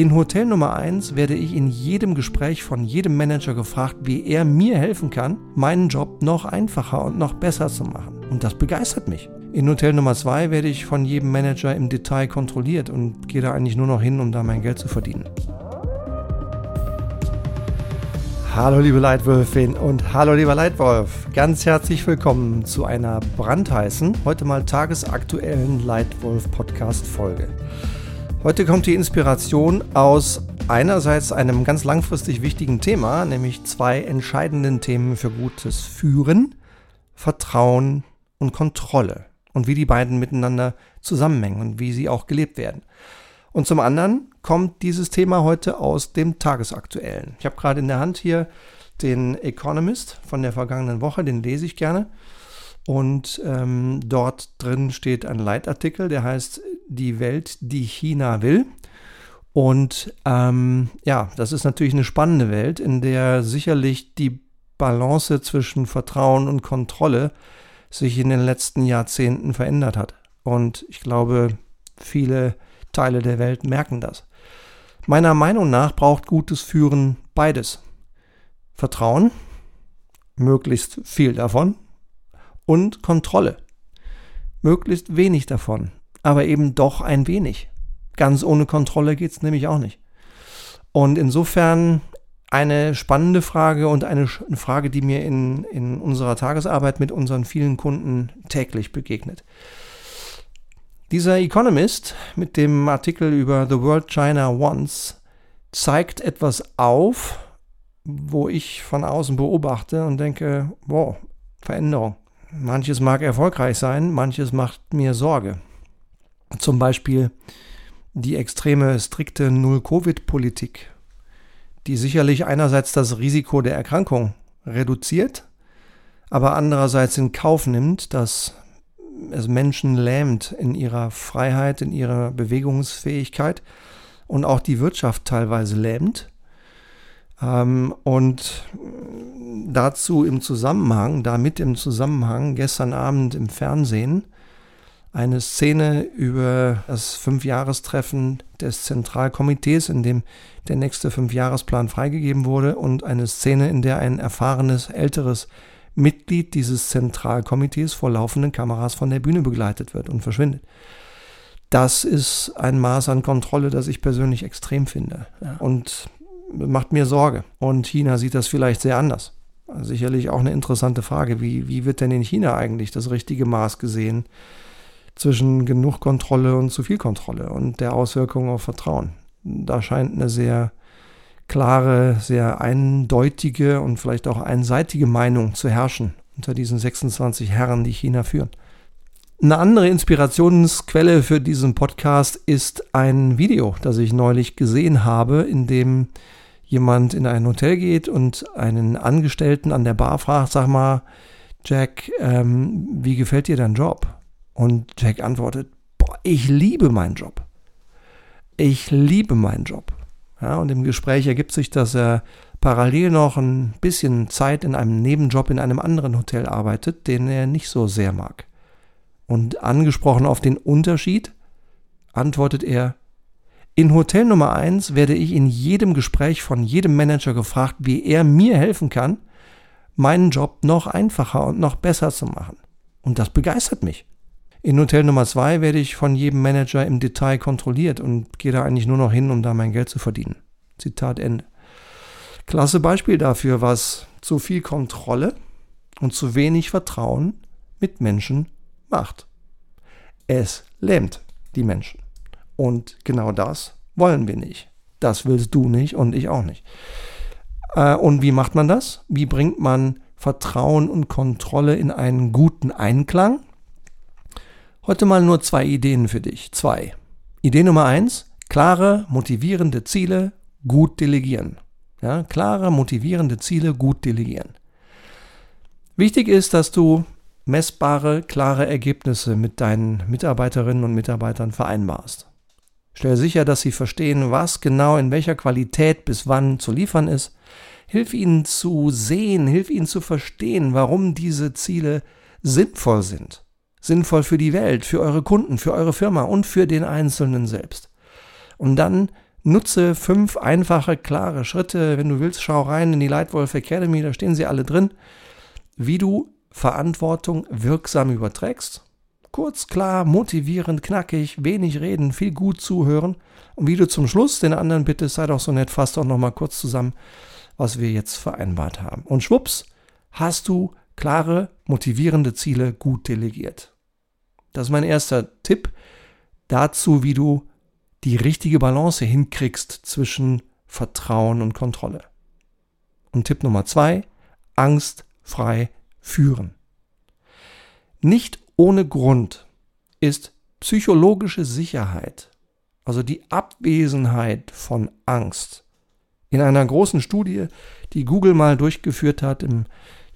In Hotel Nummer 1 werde ich in jedem Gespräch von jedem Manager gefragt, wie er mir helfen kann, meinen Job noch einfacher und noch besser zu machen. Und das begeistert mich. In Hotel Nummer 2 werde ich von jedem Manager im Detail kontrolliert und gehe da eigentlich nur noch hin, um da mein Geld zu verdienen. Hallo liebe Leitwölfin und hallo lieber Leitwolf. Ganz herzlich willkommen zu einer brandheißen, heute mal tagesaktuellen Leitwolf Podcast Folge. Heute kommt die Inspiration aus einerseits einem ganz langfristig wichtigen Thema, nämlich zwei entscheidenden Themen für gutes Führen, Vertrauen und Kontrolle und wie die beiden miteinander zusammenhängen und wie sie auch gelebt werden. Und zum anderen kommt dieses Thema heute aus dem Tagesaktuellen. Ich habe gerade in der Hand hier den Economist von der vergangenen Woche, den lese ich gerne. Und ähm, dort drin steht ein Leitartikel, der heißt Die Welt, die China will. Und ähm, ja, das ist natürlich eine spannende Welt, in der sicherlich die Balance zwischen Vertrauen und Kontrolle sich in den letzten Jahrzehnten verändert hat. Und ich glaube, viele Teile der Welt merken das. Meiner Meinung nach braucht gutes Führen beides. Vertrauen, möglichst viel davon, und Kontrolle. Möglichst wenig davon, aber eben doch ein wenig. Ganz ohne Kontrolle geht es nämlich auch nicht. Und insofern eine spannende Frage und eine Frage, die mir in, in unserer Tagesarbeit mit unseren vielen Kunden täglich begegnet. Dieser Economist mit dem Artikel über The World China Wants zeigt etwas auf, wo ich von außen beobachte und denke, wow, Veränderung. Manches mag erfolgreich sein, manches macht mir Sorge. Zum Beispiel die extreme, strikte Null-Covid-Politik, die sicherlich einerseits das Risiko der Erkrankung reduziert, aber andererseits in Kauf nimmt, dass es Menschen lähmt in ihrer Freiheit, in ihrer Bewegungsfähigkeit und auch die Wirtschaft teilweise lähmt. Ähm, und dazu im Zusammenhang, damit im Zusammenhang, gestern Abend im Fernsehen eine Szene über das Fünfjahrestreffen des Zentralkomitees, in dem der nächste Fünfjahresplan freigegeben wurde, und eine Szene, in der ein erfahrenes, älteres Mitglied dieses Zentralkomitees vor laufenden Kameras von der Bühne begleitet wird und verschwindet. Das ist ein Maß an Kontrolle, das ich persönlich extrem finde. Ja. Und macht mir Sorge. Und China sieht das vielleicht sehr anders. Sicherlich auch eine interessante Frage. Wie, wie wird denn in China eigentlich das richtige Maß gesehen zwischen genug Kontrolle und zu viel Kontrolle und der Auswirkungen auf Vertrauen? Da scheint eine sehr klare, sehr eindeutige und vielleicht auch einseitige Meinung zu herrschen unter diesen 26 Herren, die China führen. Eine andere Inspirationsquelle für diesen Podcast ist ein Video, das ich neulich gesehen habe, in dem jemand in ein Hotel geht und einen Angestellten an der Bar fragt, sag mal, Jack, ähm, wie gefällt dir dein Job? Und Jack antwortet, boah, ich liebe meinen Job. Ich liebe meinen Job. Ja, und im Gespräch ergibt sich, dass er parallel noch ein bisschen Zeit in einem Nebenjob in einem anderen Hotel arbeitet, den er nicht so sehr mag. Und angesprochen auf den Unterschied, antwortet er, in Hotel Nummer 1 werde ich in jedem Gespräch von jedem Manager gefragt, wie er mir helfen kann, meinen Job noch einfacher und noch besser zu machen. Und das begeistert mich. In Hotel Nummer 2 werde ich von jedem Manager im Detail kontrolliert und gehe da eigentlich nur noch hin, um da mein Geld zu verdienen. Zitat Ende. Klasse Beispiel dafür, was zu viel Kontrolle und zu wenig Vertrauen mit Menschen macht. Es lähmt die Menschen. Und genau das wollen wir nicht. Das willst du nicht und ich auch nicht. Äh, und wie macht man das? Wie bringt man Vertrauen und Kontrolle in einen guten Einklang? Heute mal nur zwei Ideen für dich. Zwei. Idee Nummer eins, klare, motivierende Ziele, gut delegieren. Ja, klare, motivierende Ziele, gut delegieren. Wichtig ist, dass du messbare, klare Ergebnisse mit deinen Mitarbeiterinnen und Mitarbeitern vereinbarst. Stell sicher, dass sie verstehen, was genau in welcher Qualität bis wann zu liefern ist. Hilf ihnen zu sehen, hilf ihnen zu verstehen, warum diese Ziele sinnvoll sind. Sinnvoll für die Welt, für eure Kunden, für eure Firma und für den Einzelnen selbst. Und dann Nutze fünf einfache, klare Schritte. Wenn du willst, schau rein in die Lightwolf Academy, da stehen sie alle drin, wie du Verantwortung wirksam überträgst. Kurz, klar, motivierend, knackig, wenig reden, viel gut zuhören. Und wie du zum Schluss den anderen bittest, sei doch so nett, fass doch nochmal kurz zusammen, was wir jetzt vereinbart haben. Und schwupps, hast du klare, motivierende Ziele gut delegiert. Das ist mein erster Tipp dazu, wie du die richtige Balance hinkriegst zwischen Vertrauen und Kontrolle. Und Tipp Nummer zwei, angstfrei führen. Nicht ohne Grund ist psychologische Sicherheit, also die Abwesenheit von Angst, in einer großen Studie, die Google mal durchgeführt hat im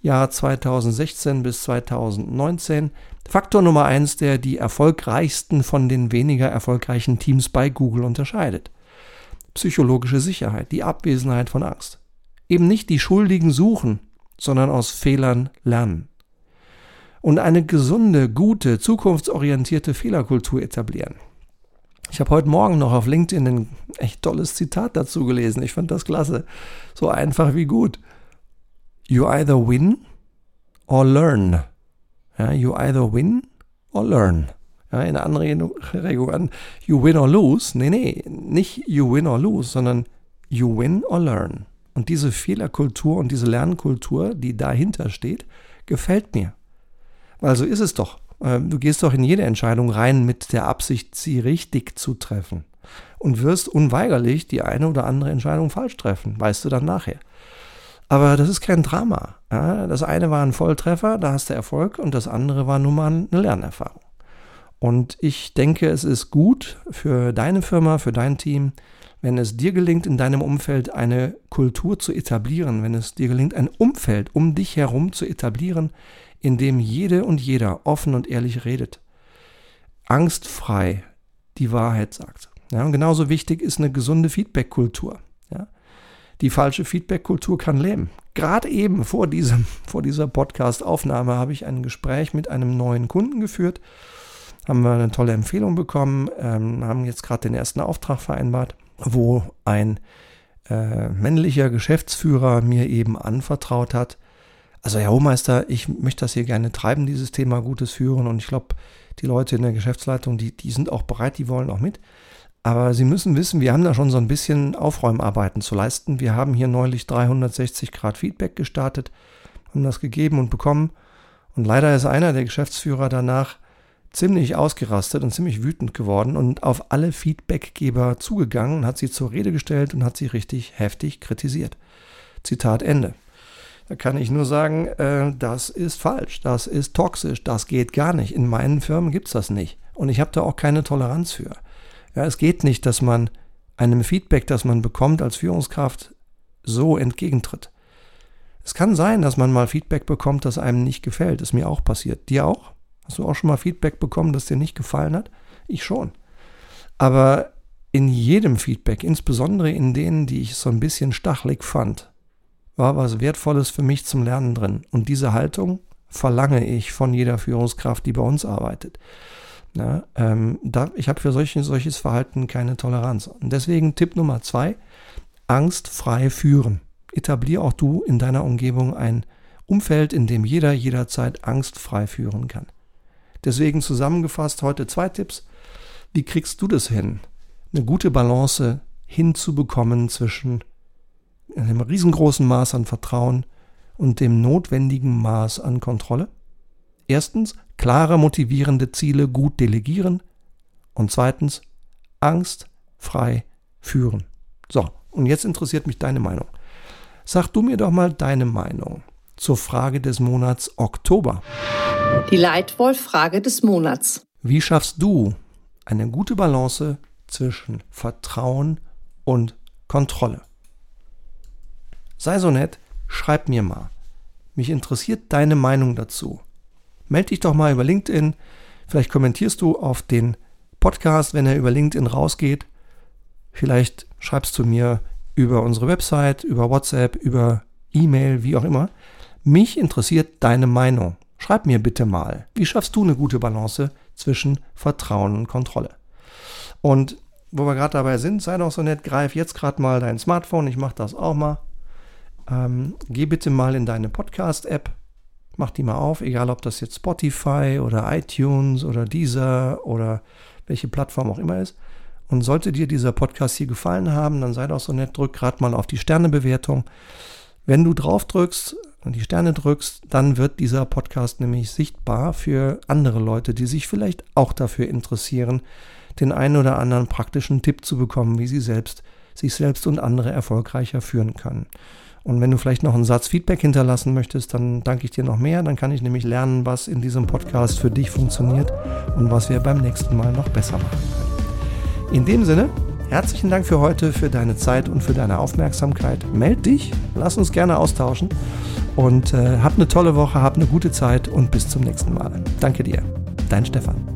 Jahr 2016 bis 2019 Faktor Nummer eins, der die erfolgreichsten von den weniger erfolgreichen Teams bei Google unterscheidet. Psychologische Sicherheit, die Abwesenheit von Angst. Eben nicht die Schuldigen suchen, sondern aus Fehlern lernen. Und eine gesunde, gute, zukunftsorientierte Fehlerkultur etablieren. Ich habe heute Morgen noch auf LinkedIn ein echt tolles Zitat dazu gelesen. Ich fand das klasse. So einfach wie gut. You either win or learn. Ja, you either win or learn. Ja, in der Anregung an you win or lose. Nee, nee, nicht you win or lose, sondern you win or learn. Und diese Fehlerkultur und diese Lernkultur, die dahinter steht, gefällt mir. Weil so ist es doch. Ähm, du gehst doch in jede Entscheidung rein mit der Absicht, sie richtig zu treffen. Und wirst unweigerlich die eine oder andere Entscheidung falsch treffen. Weißt du dann nachher. Aber das ist kein Drama. Ja, das eine war ein Volltreffer, da hast du Erfolg, und das andere war nun mal eine Lernerfahrung. Und ich denke, es ist gut für deine Firma, für dein Team, wenn es dir gelingt, in deinem Umfeld eine Kultur zu etablieren, wenn es dir gelingt, ein Umfeld um dich herum zu etablieren, in dem jede und jeder offen und ehrlich redet, angstfrei die Wahrheit sagt. Ja, und genauso wichtig ist eine gesunde Feedback-Kultur. Die falsche Feedback-Kultur kann leben. Gerade eben vor, diesem, vor dieser Podcast-Aufnahme habe ich ein Gespräch mit einem neuen Kunden geführt. Haben wir eine tolle Empfehlung bekommen, ähm, haben jetzt gerade den ersten Auftrag vereinbart, wo ein äh, männlicher Geschäftsführer mir eben anvertraut hat, also Herr Hohmeister, ich möchte das hier gerne treiben, dieses Thema Gutes führen und ich glaube, die Leute in der Geschäftsleitung, die, die sind auch bereit, die wollen auch mit. Aber Sie müssen wissen, wir haben da schon so ein bisschen Aufräumarbeiten zu leisten. Wir haben hier neulich 360 Grad Feedback gestartet, haben das gegeben und bekommen. Und leider ist einer der Geschäftsführer danach ziemlich ausgerastet und ziemlich wütend geworden und auf alle Feedbackgeber zugegangen und hat sie zur Rede gestellt und hat sie richtig heftig kritisiert. Zitat Ende. Da kann ich nur sagen, äh, das ist falsch, das ist toxisch, das geht gar nicht. In meinen Firmen gibt es das nicht. Und ich habe da auch keine Toleranz für. Ja, es geht nicht, dass man einem Feedback, das man bekommt als Führungskraft, so entgegentritt. Es kann sein, dass man mal Feedback bekommt, das einem nicht gefällt. Ist mir auch passiert. Dir auch? Hast du auch schon mal Feedback bekommen, das dir nicht gefallen hat? Ich schon. Aber in jedem Feedback, insbesondere in denen, die ich so ein bisschen stachelig fand, war was Wertvolles für mich zum Lernen drin. Und diese Haltung verlange ich von jeder Führungskraft, die bei uns arbeitet. Ja, ähm, da, ich habe für solche, solches Verhalten keine Toleranz. Und deswegen Tipp Nummer zwei, angstfrei führen. Etablier auch du in deiner Umgebung ein Umfeld, in dem jeder jederzeit angstfrei führen kann. Deswegen zusammengefasst heute zwei Tipps. Wie kriegst du das hin, eine gute Balance hinzubekommen zwischen einem riesengroßen Maß an Vertrauen und dem notwendigen Maß an Kontrolle? Erstens, klare motivierende Ziele gut delegieren und zweitens, angstfrei führen. So, und jetzt interessiert mich deine Meinung. Sag du mir doch mal deine Meinung zur Frage des Monats Oktober. Die Leitwolf-Frage des Monats. Wie schaffst du eine gute Balance zwischen Vertrauen und Kontrolle? Sei so nett, schreib mir mal. Mich interessiert deine Meinung dazu. Meld dich doch mal über LinkedIn. Vielleicht kommentierst du auf den Podcast, wenn er über LinkedIn rausgeht. Vielleicht schreibst du mir über unsere Website, über WhatsApp, über E-Mail, wie auch immer. Mich interessiert deine Meinung. Schreib mir bitte mal, wie schaffst du eine gute Balance zwischen Vertrauen und Kontrolle? Und wo wir gerade dabei sind, sei doch so nett, greif jetzt gerade mal dein Smartphone, ich mache das auch mal. Ähm, geh bitte mal in deine Podcast-App, mach die mal auf, egal ob das jetzt Spotify oder iTunes oder Deezer oder welche Plattform auch immer ist. Und sollte dir dieser Podcast hier gefallen haben, dann sei doch so nett, drück gerade mal auf die Sternebewertung. Wenn du drauf drückst und die Sterne drückst, dann wird dieser Podcast nämlich sichtbar für andere Leute, die sich vielleicht auch dafür interessieren, den einen oder anderen praktischen Tipp zu bekommen, wie sie selbst sich selbst und andere erfolgreicher führen können. Und wenn du vielleicht noch einen Satz Feedback hinterlassen möchtest, dann danke ich dir noch mehr. Dann kann ich nämlich lernen, was in diesem Podcast für dich funktioniert und was wir beim nächsten Mal noch besser machen können. In dem Sinne, herzlichen Dank für heute, für deine Zeit und für deine Aufmerksamkeit. Meld dich, lass uns gerne austauschen und äh, hab eine tolle Woche, hab eine gute Zeit und bis zum nächsten Mal. Danke dir. Dein Stefan.